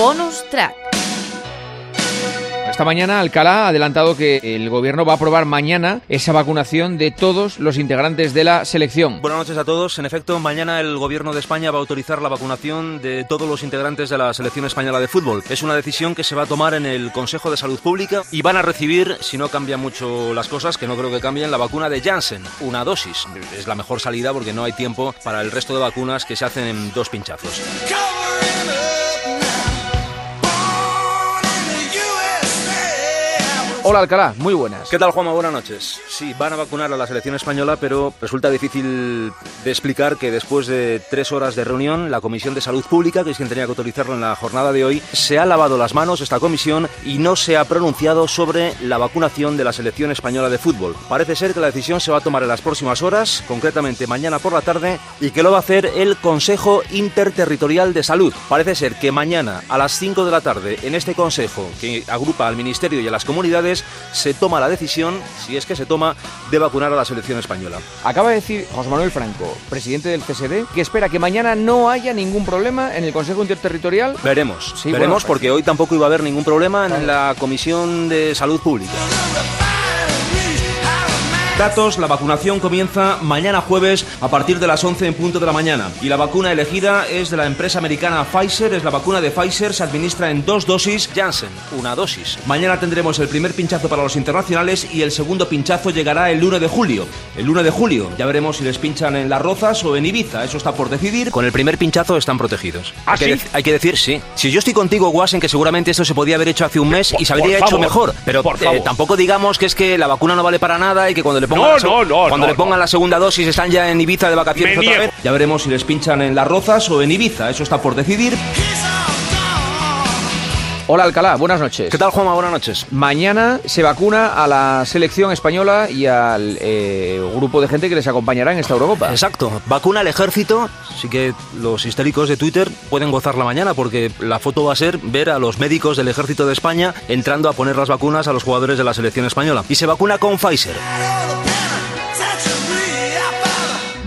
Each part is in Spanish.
Bonus track. Esta mañana Alcalá ha adelantado que el gobierno va a aprobar mañana esa vacunación de todos los integrantes de la selección. Buenas noches a todos. En efecto, mañana el gobierno de España va a autorizar la vacunación de todos los integrantes de la selección española de fútbol. Es una decisión que se va a tomar en el Consejo de Salud Pública y van a recibir, si no cambian mucho las cosas, que no creo que cambien, la vacuna de Janssen, una dosis. Es la mejor salida porque no hay tiempo para el resto de vacunas que se hacen en dos pinchazos. Hola Alcalá, muy buenas. ¿Qué tal, Juanma? Buenas noches. Sí, van a vacunar a la selección española, pero resulta difícil de explicar que después de tres horas de reunión, la Comisión de Salud Pública, que es quien tenía que autorizarlo en la jornada de hoy, se ha lavado las manos esta comisión y no se ha pronunciado sobre la vacunación de la selección española de fútbol. Parece ser que la decisión se va a tomar en las próximas horas, concretamente mañana por la tarde, y que lo va a hacer el Consejo Interterritorial de Salud. Parece ser que mañana a las 5 de la tarde, en este consejo que agrupa al Ministerio y a las comunidades, se toma la decisión, si es que se toma, de vacunar a la selección española. Acaba de decir José Manuel Franco, presidente del CSD, que espera que mañana no haya ningún problema en el Consejo Interterritorial. Veremos, Sí, veremos bueno, porque hoy tampoco iba a haber ningún problema en la Comisión de Salud Pública. Datos, la vacunación comienza mañana jueves a partir de las 11 en punto de la mañana. Y la vacuna elegida es de la empresa americana Pfizer, es la vacuna de Pfizer, se administra en dos dosis, Janssen, una dosis. Mañana tendremos el primer pinchazo para los internacionales y el segundo pinchazo llegará el 1 de julio. El 1 de julio, ya veremos si les pinchan en Las Rozas o en Ibiza, eso está por decidir. Con el primer pinchazo están protegidos. ¿Ah, hay, que sí? hay que decir, sí. Si yo estoy contigo, Guasen, que seguramente esto se podía haber hecho hace un mes y se habría por hecho favor, mejor. Pero eh, tampoco digamos que es que la vacuna no vale para nada y que cuando le pongan, No, la, no, no, cuando le pongan la segunda dosis están ya en Ibiza de vacaciones otra vez. Ya veremos si les pinchan en Las Rozas o en Ibiza, eso está por decidir. Hola Alcalá, buenas noches. ¿Qué tal, Juanma? Buenas noches. Mañana se vacuna a la selección española y al eh, grupo de gente que les acompañará en esta Eurocopa. Exacto, vacuna al ejército, así que los históricos de Twitter pueden gozarla mañana porque la foto va a ser ver a los médicos del ejército de España entrando a poner las vacunas a los jugadores de la selección española. Y se vacuna con Pfizer.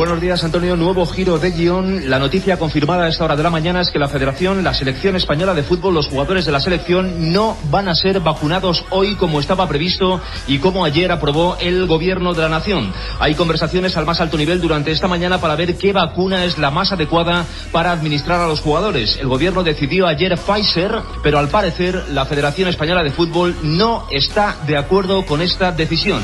Buenos días, Antonio. Nuevo giro de guion. La noticia confirmada a esta hora de la mañana es que la Federación, la Selección Española de Fútbol, los jugadores de la selección no van a ser vacunados hoy como estaba previsto y como ayer aprobó el Gobierno de la Nación. Hay conversaciones al más alto nivel durante esta mañana para ver qué vacuna es la más adecuada para administrar a los jugadores. El Gobierno decidió ayer Pfizer, pero al parecer la Federación Española de Fútbol no está de acuerdo con esta decisión.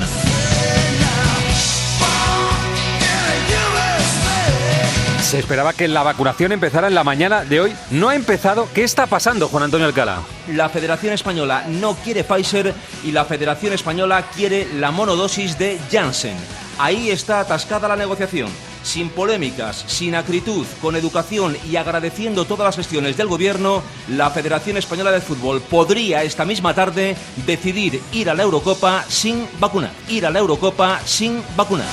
Se esperaba que la vacunación empezara en la mañana de hoy. No ha empezado. ¿Qué está pasando, Juan Antonio Alcalá? La Federación Española no quiere Pfizer y la Federación Española quiere la monodosis de Janssen. Ahí está atascada la negociación. Sin polémicas, sin acritud, con educación y agradeciendo todas las gestiones del gobierno, la Federación Española de Fútbol podría esta misma tarde decidir ir a la Eurocopa sin vacunar. Ir a la Eurocopa sin vacunar.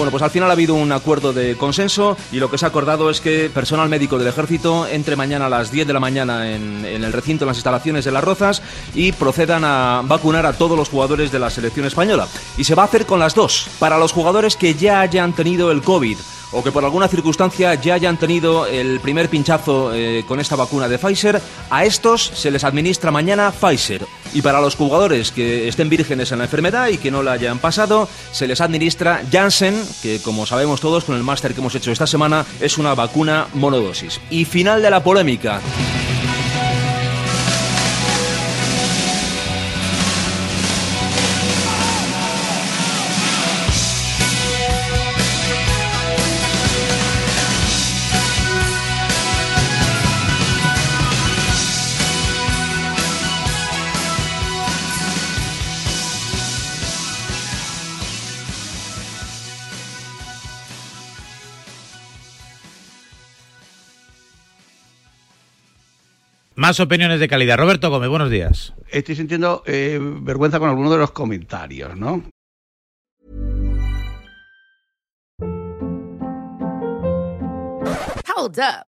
Bueno, pues al final ha habido un acuerdo de consenso y lo que se ha acordado es que personal médico del ejército entre mañana a las 10 de la mañana en, el recinto, en las instalaciones de Las Rozas y procedan a vacunar a todos los jugadores de la selección española. Y se va a hacer con las dos. Para los jugadores que ya hayan tenido el COVID o que por alguna circunstancia ya hayan tenido el primer pinchazo eh, con esta vacuna de Pfizer, a estos se les administra mañana Pfizer. Y para los jugadores que estén vírgenes en la enfermedad y que no la hayan pasado, se les administra Janssen, que como sabemos todos con el máster que hemos hecho esta semana, es una vacuna monodosis. Y final de la polémica. Más opiniones de calidad. Roberto Gómez, buenos días. Estoy sintiendo eh, vergüenza con alguno de los comentarios, ¿no? Hold up.